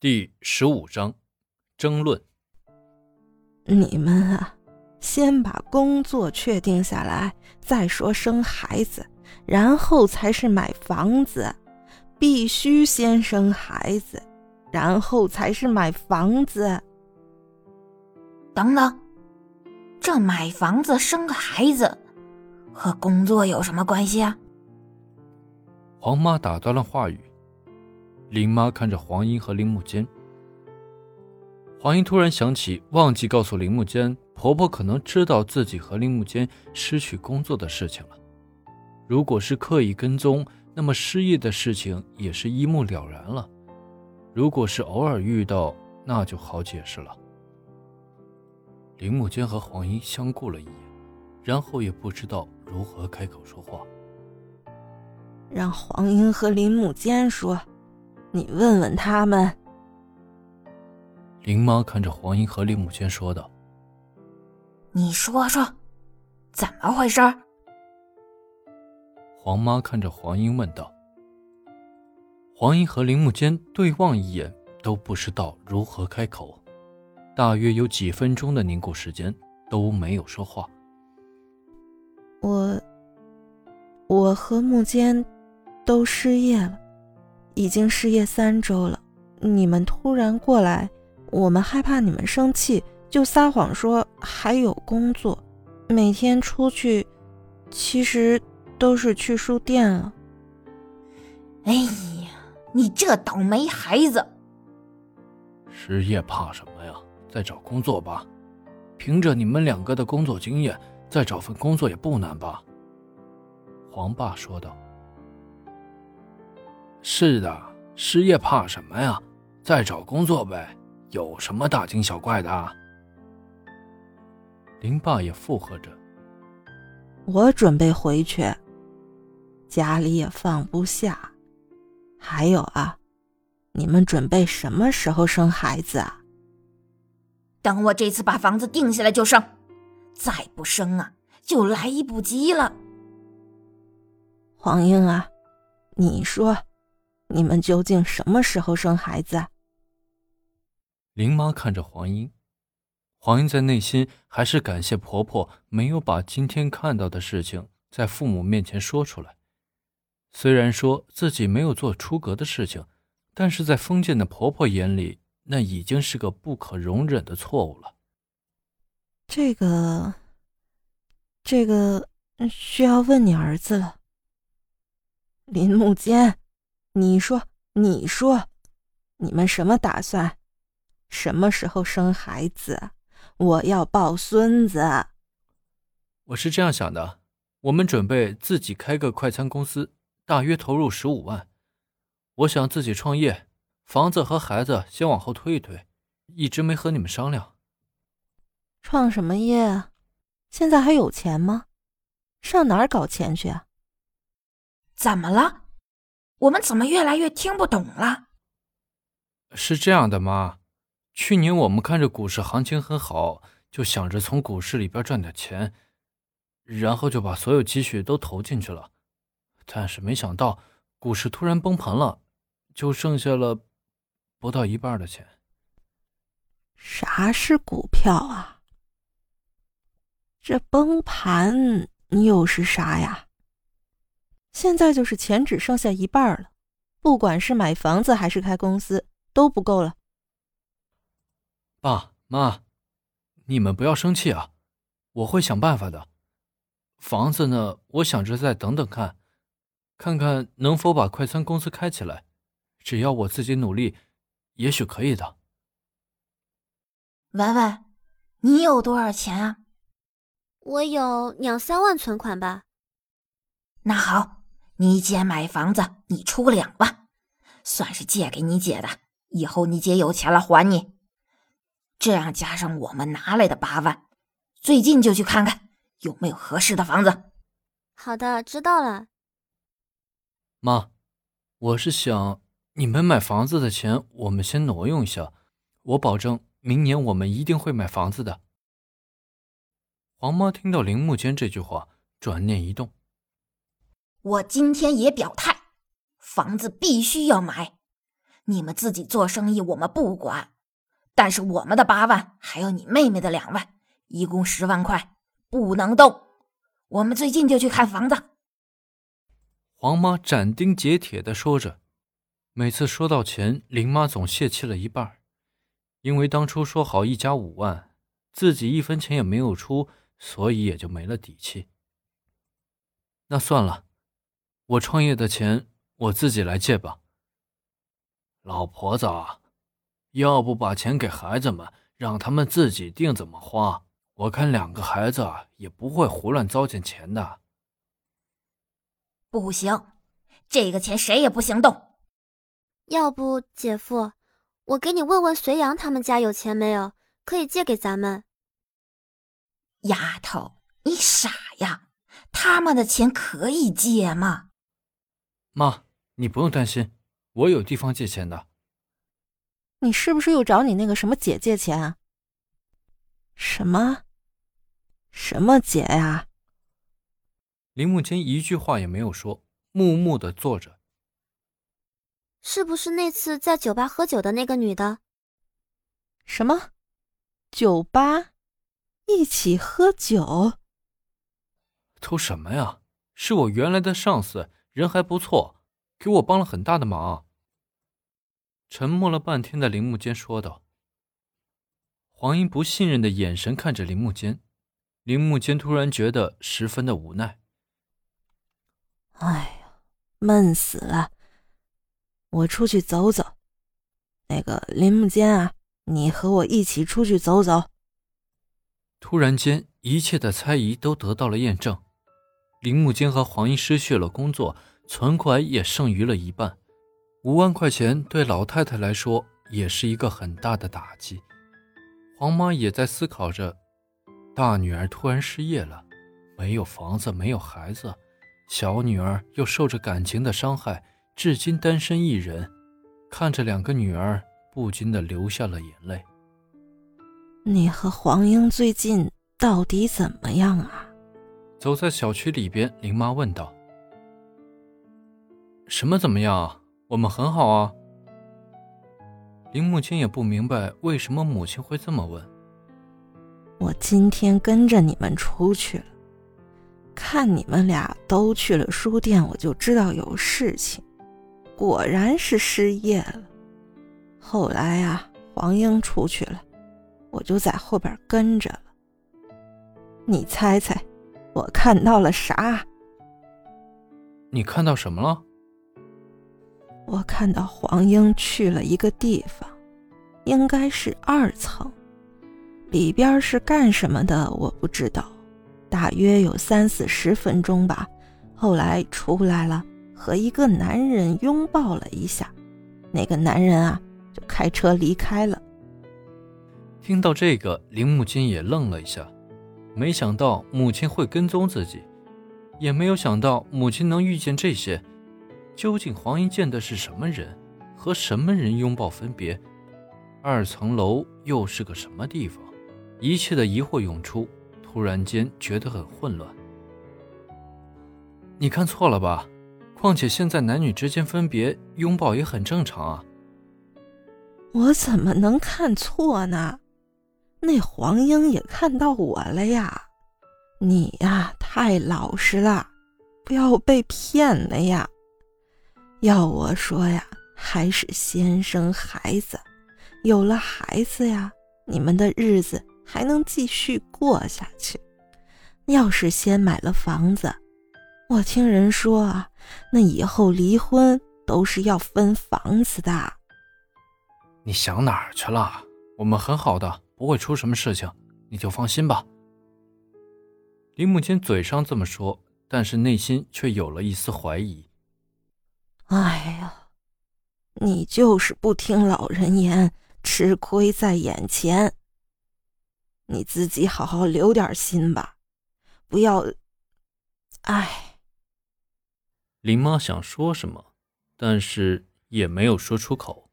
第十五章，争论。你们啊，先把工作确定下来，再说生孩子，然后才是买房子。必须先生孩子，然后才是买房子。等等，这买房子、生个孩子和工作有什么关系啊？黄妈打断了话语。林妈看着黄英和林木坚，黄英突然想起忘记告诉林木坚，婆婆可能知道自己和林木坚失去工作的事情了。如果是刻意跟踪，那么失业的事情也是一目了然了。如果是偶尔遇到，那就好解释了。林木坚和黄英相顾了一眼，然后也不知道如何开口说话。让黄英和林木坚说。你问问他们。林妈看着黄英和林母坚说道：“你说说，怎么回事？”黄妈看着黄英问道。黄英和林木间对望一眼，都不知道如何开口。大约有几分钟的凝固时间，都没有说话。我，我和木间都失业了。已经失业三周了，你们突然过来，我们害怕你们生气，就撒谎说还有工作，每天出去，其实都是去书店了。哎呀，你这倒霉孩子！失业怕什么呀？再找工作吧，凭着你们两个的工作经验，再找份工作也不难吧？黄爸说道。是的，失业怕什么呀？再找工作呗，有什么大惊小怪的？林爸也附和着。我准备回去，家里也放不下。还有啊，你们准备什么时候生孩子啊？等我这次把房子定下来就生，再不生啊，就来不及了。黄英啊，你说。你们究竟什么时候生孩子？林妈看着黄英，黄英在内心还是感谢婆婆没有把今天看到的事情在父母面前说出来。虽然说自己没有做出格的事情，但是在封建的婆婆眼里，那已经是个不可容忍的错误了。这个，这个需要问你儿子了，林木坚。你说，你说，你们什么打算？什么时候生孩子？我要抱孙子。我是这样想的，我们准备自己开个快餐公司，大约投入十五万。我想自己创业，房子和孩子先往后推一推，一直没和你们商量。创什么业啊？现在还有钱吗？上哪儿搞钱去啊？怎么了？我们怎么越来越听不懂了？是这样的妈？去年我们看着股市行情很好，就想着从股市里边赚点钱，然后就把所有积蓄都投进去了。但是没想到股市突然崩盘了，就剩下了不到一半的钱。啥是股票啊？这崩盘又是啥呀？现在就是钱只剩下一半了，不管是买房子还是开公司都不够了。爸妈，你们不要生气啊，我会想办法的。房子呢，我想着再等等看，看看能否把快餐公司开起来。只要我自己努力，也许可以的。文文，你有多少钱啊？我有两三万存款吧。那好。你姐买房子，你出两万，算是借给你姐的。以后你姐有钱了还你。这样加上我们拿来的八万，最近就去看看有没有合适的房子。好的，知道了。妈，我是想你们买房子的钱，我们先挪用一下。我保证明年我们一定会买房子的。黄妈听到林木坚这句话，转念一动。我今天也表态，房子必须要买，你们自己做生意我们不管，但是我们的八万还有你妹妹的两万，一共十万块，不能动。我们最近就去看房子。黄妈斩钉截铁的说着，每次说到钱，林妈总泄气了一半，因为当初说好一家五万，自己一分钱也没有出，所以也就没了底气。那算了，我创业的钱我自己来借吧。老婆子，要不把钱给孩子们，让他们自己定怎么花。我看两个孩子也不会胡乱糟践钱的。不行，这个钱谁也不行动。要不姐夫，我给你问问隋阳他们家有钱没有，可以借给咱们。丫头，你傻呀？他们的钱可以借吗？妈，你不用担心，我有地方借钱的。你是不是又找你那个什么姐借钱啊？什么？什么姐呀？林木间一句话也没有说，木木的坐着。是不是那次在酒吧喝酒的那个女的？什么？酒吧？一起喝酒？偷什么呀？是我原来的上司，人还不错，给我帮了很大的忙。沉默了半天的林木间说道。黄英不信任的眼神看着林木间。林木间突然觉得十分的无奈。哎呀，闷死了！我出去走走。那个林木间啊，你和我一起出去走走。突然间，一切的猜疑都得到了验证。林木间和黄英失去了工作，存款也剩余了一半。五万块钱对老太太来说也是一个很大的打击。黄妈也在思考着。大女儿突然失业了，没有房子，没有孩子，小女儿又受着感情的伤害，至今单身一人，看着两个女儿，不禁的流下了眼泪。你和黄英最近到底怎么样啊？走在小区里边，林妈问道：“什么怎么样？我们很好啊。”林木青也不明白为什么母亲会这么问。我今天跟着你们出去了，看你们俩都去了书店，我就知道有事情。果然是失业了。后来呀，黄英出去了，我就在后边跟着了。你猜猜，我看到了啥？你看到什么了？我看到黄英去了一个地方，应该是二层。里边是干什么的？我不知道，大约有三四十分钟吧。后来出来了，和一个男人拥抱了一下，那个男人啊就开车离开了。听到这个，林木金也愣了一下，没想到母亲会跟踪自己，也没有想到母亲能遇见这些。究竟黄英见的是什么人？和什么人拥抱分别？二层楼又是个什么地方？一切的疑惑涌出，突然间觉得很混乱。你看错了吧？况且现在男女之间分别拥抱也很正常啊。我怎么能看错呢？那黄英也看到我了呀！你呀，太老实了，不要被骗了呀！要我说呀，还是先生孩子，有了孩子呀，你们的日子。还能继续过下去。要是先买了房子，我听人说啊，那以后离婚都是要分房子的。你想哪儿去了？我们很好的，不会出什么事情，你就放心吧。林母亲嘴上这么说，但是内心却有了一丝怀疑。哎呀，你就是不听老人言，吃亏在眼前。你自己好好留点心吧，不要。哎，林妈想说什么，但是也没有说出口。